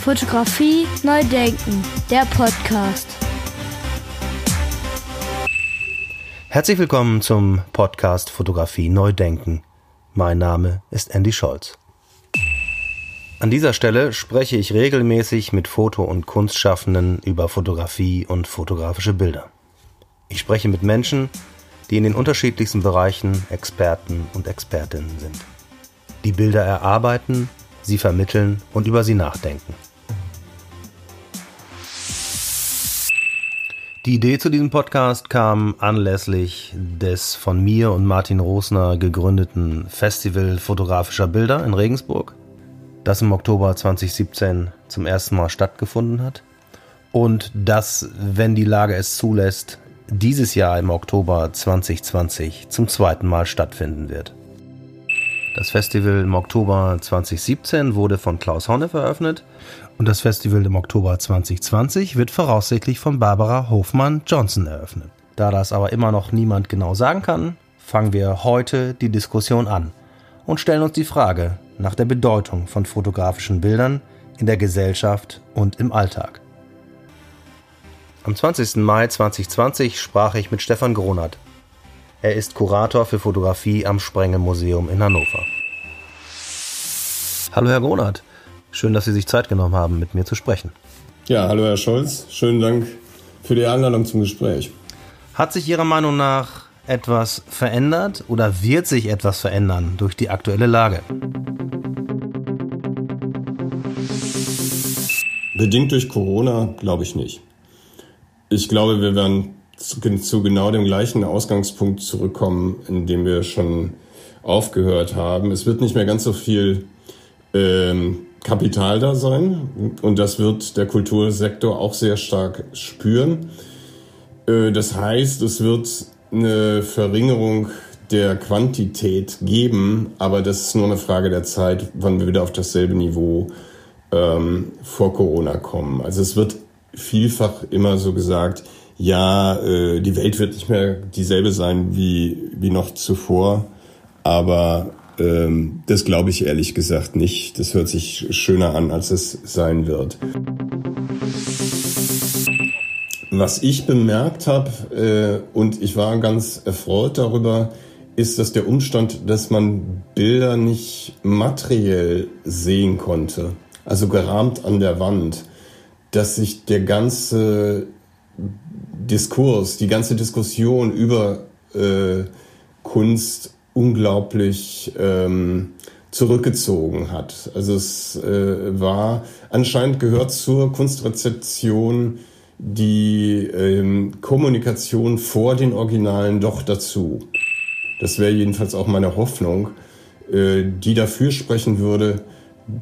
Fotografie neu denken, der Podcast. Herzlich willkommen zum Podcast Fotografie neu denken. Mein Name ist Andy Scholz. An dieser Stelle spreche ich regelmäßig mit Foto- und Kunstschaffenden über Fotografie und fotografische Bilder. Ich spreche mit Menschen, die in den unterschiedlichsten Bereichen Experten und Expertinnen sind. Die Bilder erarbeiten, sie vermitteln und über sie nachdenken. Die Idee zu diesem Podcast kam anlässlich des von mir und Martin Rosner gegründeten Festival fotografischer Bilder in Regensburg, das im Oktober 2017 zum ersten Mal stattgefunden hat und das, wenn die Lage es zulässt, dieses Jahr im Oktober 2020 zum zweiten Mal stattfinden wird. Das Festival im Oktober 2017 wurde von Klaus Honne eröffnet und das Festival im Oktober 2020 wird voraussichtlich von Barbara Hofmann-Johnson eröffnet. Da das aber immer noch niemand genau sagen kann, fangen wir heute die Diskussion an und stellen uns die Frage nach der Bedeutung von fotografischen Bildern in der Gesellschaft und im Alltag. Am 20. Mai 2020 sprach ich mit Stefan Gronert. Er ist Kurator für Fotografie am Sprengel Museum in Hannover. Hallo Herr Gronert. Schön, dass Sie sich Zeit genommen haben, mit mir zu sprechen. Ja, hallo Herr Scholz. Schönen Dank für die Einladung zum Gespräch. Hat sich Ihrer Meinung nach etwas verändert oder wird sich etwas verändern durch die aktuelle Lage? Bedingt durch Corona glaube ich nicht. Ich glaube, wir werden zu, zu, genau dem gleichen Ausgangspunkt zurückkommen, in dem wir schon aufgehört haben. Es wird nicht mehr ganz so viel ähm, Kapital da sein und das wird der Kultursektor auch sehr stark spüren. Äh, das heißt, es wird eine Verringerung der Quantität geben, aber das ist nur eine Frage der Zeit, wann wir wieder auf dasselbe Niveau ähm, vor Corona kommen. Also es wird vielfach immer so gesagt, ja, äh, die Welt wird nicht mehr dieselbe sein wie, wie noch zuvor, aber ähm, das glaube ich ehrlich gesagt nicht. Das hört sich schöner an, als es sein wird. Was ich bemerkt habe, äh, und ich war ganz erfreut darüber, ist, dass der Umstand, dass man Bilder nicht materiell sehen konnte, also gerahmt an der Wand, dass sich der ganze Diskurs, die ganze Diskussion über äh, Kunst unglaublich ähm, zurückgezogen hat. Also es äh, war anscheinend gehört zur Kunstrezeption die ähm, Kommunikation vor den Originalen doch dazu. Das wäre jedenfalls auch meine Hoffnung, äh, die dafür sprechen würde,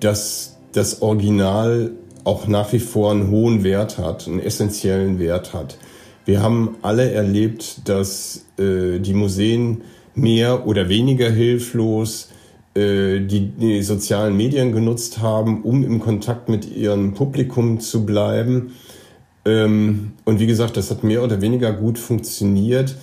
dass das Original auch nach wie vor einen hohen Wert hat, einen essentiellen Wert hat. Wir haben alle erlebt, dass äh, die Museen mehr oder weniger hilflos äh, die, die sozialen Medien genutzt haben, um im Kontakt mit ihrem Publikum zu bleiben. Ähm, und wie gesagt, das hat mehr oder weniger gut funktioniert.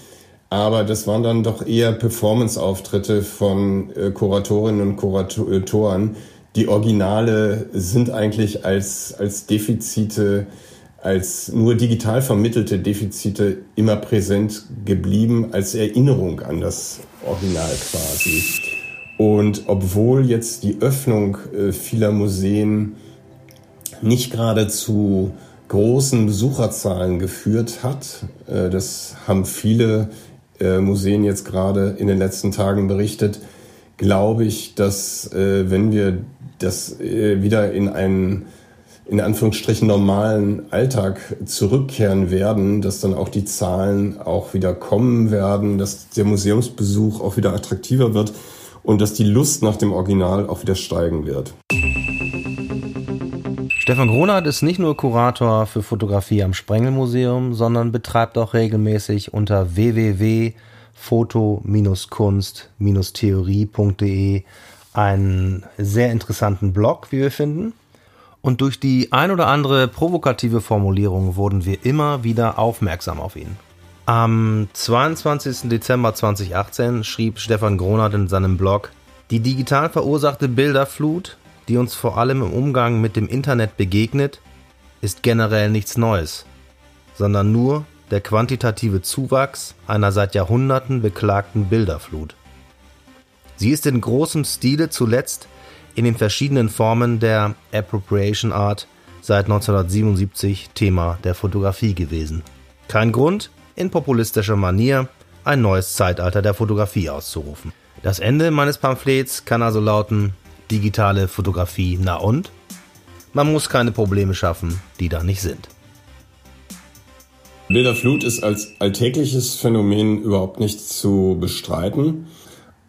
Aber das waren dann doch eher Performance-Auftritte von äh, Kuratorinnen und Kuratoren. Die Originale sind eigentlich als, als Defizite als nur digital vermittelte Defizite immer präsent geblieben, als Erinnerung an das Original quasi. Und obwohl jetzt die Öffnung äh, vieler Museen nicht gerade zu großen Besucherzahlen geführt hat, äh, das haben viele äh, Museen jetzt gerade in den letzten Tagen berichtet, glaube ich, dass wenn wir das wieder in einen in Anführungsstrichen normalen Alltag zurückkehren werden, dass dann auch die Zahlen auch wieder kommen werden, dass der Museumsbesuch auch wieder attraktiver wird und dass die Lust nach dem Original auch wieder steigen wird. Stefan Gronert ist nicht nur Kurator für Fotografie am Sprengelmuseum, sondern betreibt auch regelmäßig unter www.foto-kunst-theorie.de einen sehr interessanten Blog, wie wir finden. Und durch die ein oder andere provokative Formulierung wurden wir immer wieder aufmerksam auf ihn. Am 22. Dezember 2018 schrieb Stefan Gronert in seinem Blog, die digital verursachte Bilderflut die uns vor allem im Umgang mit dem Internet begegnet, ist generell nichts Neues, sondern nur der quantitative Zuwachs einer seit Jahrhunderten beklagten Bilderflut. Sie ist in großem Stile zuletzt in den verschiedenen Formen der Appropriation Art seit 1977 Thema der Fotografie gewesen. Kein Grund, in populistischer Manier ein neues Zeitalter der Fotografie auszurufen. Das Ende meines Pamphlets kann also lauten, digitale Fotografie na und? Man muss keine Probleme schaffen, die da nicht sind. Bilderflut ist als alltägliches Phänomen überhaupt nicht zu bestreiten.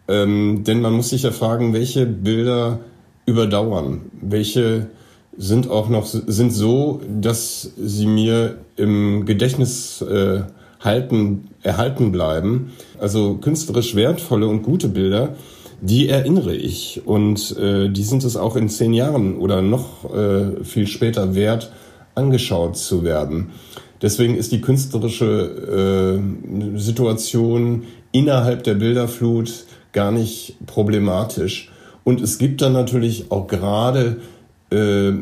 Ähm, denn man muss sich ja fragen, welche Bilder überdauern, welche sind auch noch sind so, dass sie mir im Gedächtnis äh, halten, erhalten bleiben. Also künstlerisch wertvolle und gute Bilder, die erinnere ich und äh, die sind es auch in zehn Jahren oder noch äh, viel später wert, angeschaut zu werden. Deswegen ist die künstlerische äh, Situation innerhalb der Bilderflut gar nicht problematisch. Und es gibt dann natürlich auch gerade äh,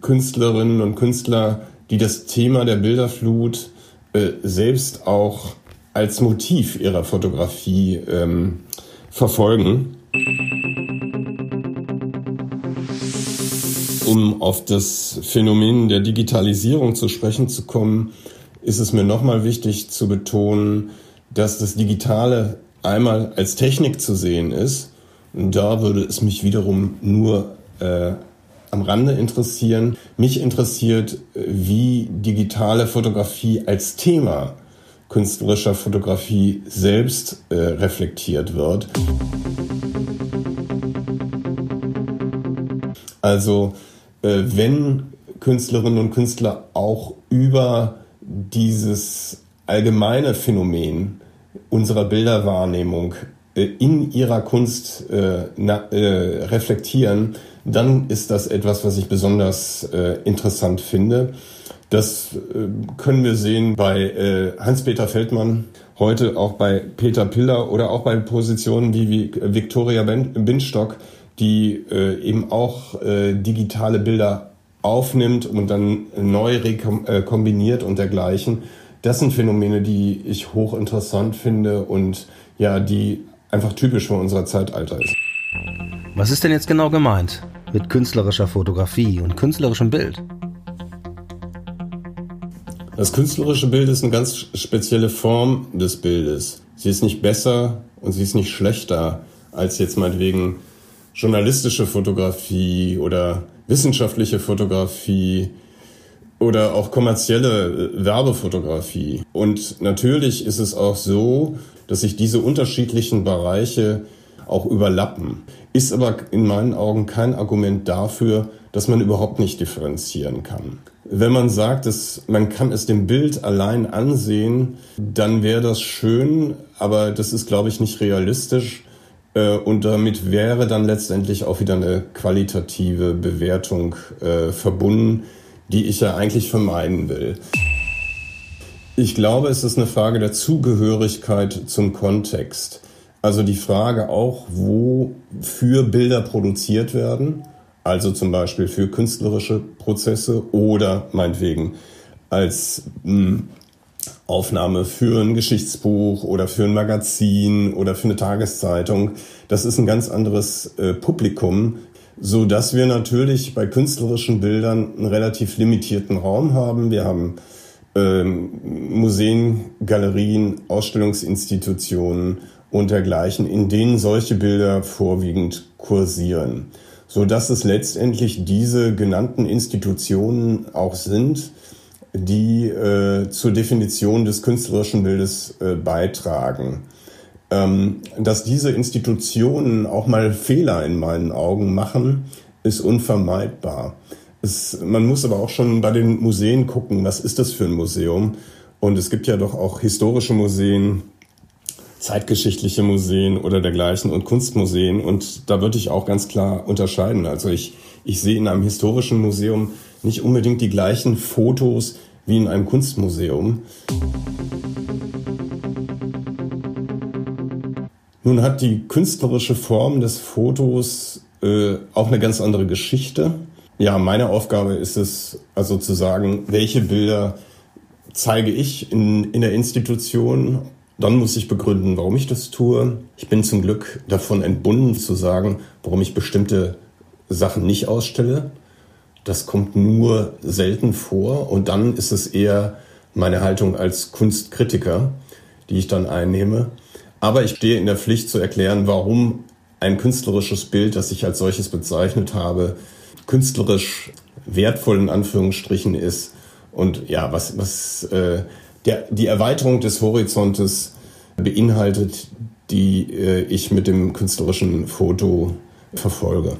Künstlerinnen und Künstler, die das Thema der Bilderflut äh, selbst auch als Motiv ihrer Fotografie ähm, verfolgen. Um auf das Phänomen der Digitalisierung zu sprechen zu kommen, ist es mir nochmal wichtig zu betonen, dass das Digitale einmal als Technik zu sehen ist. Da würde es mich wiederum nur äh, am Rande interessieren. Mich interessiert, wie digitale Fotografie als Thema künstlerischer Fotografie selbst äh, reflektiert wird. Also äh, wenn Künstlerinnen und Künstler auch über dieses allgemeine Phänomen unserer Bilderwahrnehmung äh, in ihrer Kunst äh, na, äh, reflektieren, dann ist das etwas, was ich besonders äh, interessant finde. Das äh, können wir sehen bei äh, Hans-Peter Feldmann, heute auch bei Peter Piller oder auch bei Positionen wie, wie Victoria Bindstock, die äh, eben auch äh, digitale Bilder aufnimmt und dann neu rekombiniert und dergleichen. Das sind Phänomene, die ich hochinteressant finde und ja, die einfach typisch für unser Zeitalter ist. Was ist denn jetzt genau gemeint mit künstlerischer Fotografie und künstlerischem Bild? Das künstlerische Bild ist eine ganz spezielle Form des Bildes. Sie ist nicht besser und sie ist nicht schlechter als jetzt meinetwegen journalistische Fotografie oder wissenschaftliche Fotografie oder auch kommerzielle äh, Werbefotografie. Und natürlich ist es auch so, dass sich diese unterschiedlichen Bereiche auch überlappen. Ist aber in meinen Augen kein Argument dafür, dass man überhaupt nicht differenzieren kann. Wenn man sagt, dass man kann es dem Bild allein ansehen, dann wäre das schön, aber das ist, glaube ich, nicht realistisch. Äh, und damit wäre dann letztendlich auch wieder eine qualitative Bewertung äh, verbunden, die ich ja eigentlich vermeiden will. Ich glaube, es ist eine Frage der Zugehörigkeit zum Kontext. Also die Frage auch, wofür Bilder produziert werden, also zum Beispiel für künstlerische Prozesse oder meinetwegen als hm, Aufnahme für ein Geschichtsbuch oder für ein Magazin oder für eine Tageszeitung. Das ist ein ganz anderes äh, Publikum, so dass wir natürlich bei künstlerischen Bildern einen relativ limitierten Raum haben. Wir haben ähm, Museen, Galerien, Ausstellungsinstitutionen und dergleichen, in denen solche Bilder vorwiegend kursieren, so dass es letztendlich diese genannten Institutionen auch sind, die äh, zur Definition des künstlerischen Bildes äh, beitragen. Ähm, dass diese Institutionen auch mal Fehler in meinen Augen machen, ist unvermeidbar. Es, man muss aber auch schon bei den Museen gucken, was ist das für ein Museum? Und es gibt ja doch auch historische Museen, zeitgeschichtliche Museen oder dergleichen und Kunstmuseen. Und da würde ich auch ganz klar unterscheiden. Also ich, ich sehe in einem historischen Museum nicht unbedingt die gleichen Fotos wie in einem Kunstmuseum. Nun hat die künstlerische Form des Fotos äh, auch eine ganz andere Geschichte. Ja, meine Aufgabe ist es, also zu sagen, welche Bilder zeige ich in, in der Institution. Dann muss ich begründen, warum ich das tue. Ich bin zum Glück davon entbunden zu sagen, warum ich bestimmte Sachen nicht ausstelle. Das kommt nur selten vor und dann ist es eher meine Haltung als Kunstkritiker, die ich dann einnehme. Aber ich stehe in der Pflicht zu erklären, warum ein künstlerisches Bild, das ich als solches bezeichnet habe, künstlerisch wertvoll in Anführungsstrichen ist und ja, was, was äh, der, die Erweiterung des Horizontes beinhaltet, die äh, ich mit dem künstlerischen Foto verfolge.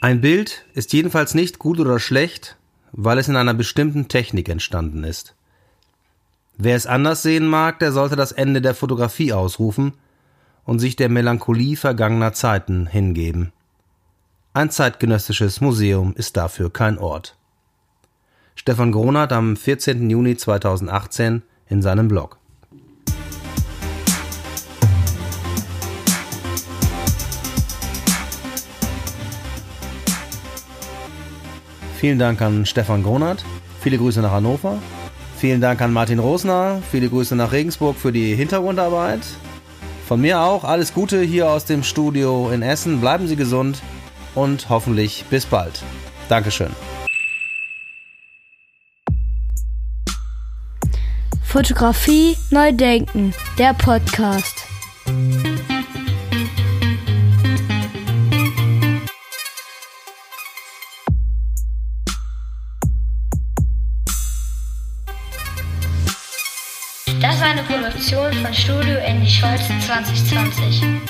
Ein Bild ist jedenfalls nicht gut oder schlecht, weil es in einer bestimmten Technik entstanden ist. Wer es anders sehen mag, der sollte das Ende der Fotografie ausrufen und sich der Melancholie vergangener Zeiten hingeben. Ein zeitgenössisches Museum ist dafür kein Ort. Stefan Gronert am 14. Juni 2018 in seinem Blog. Vielen Dank an Stefan Gronert. Viele Grüße nach Hannover. Vielen Dank an Martin Rosner. Viele Grüße nach Regensburg für die Hintergrundarbeit. Von mir auch alles Gute hier aus dem Studio in Essen. Bleiben Sie gesund und hoffentlich bis bald. Dankeschön. Fotografie neu denken, der Podcast. Studio Andy Scholz 2020.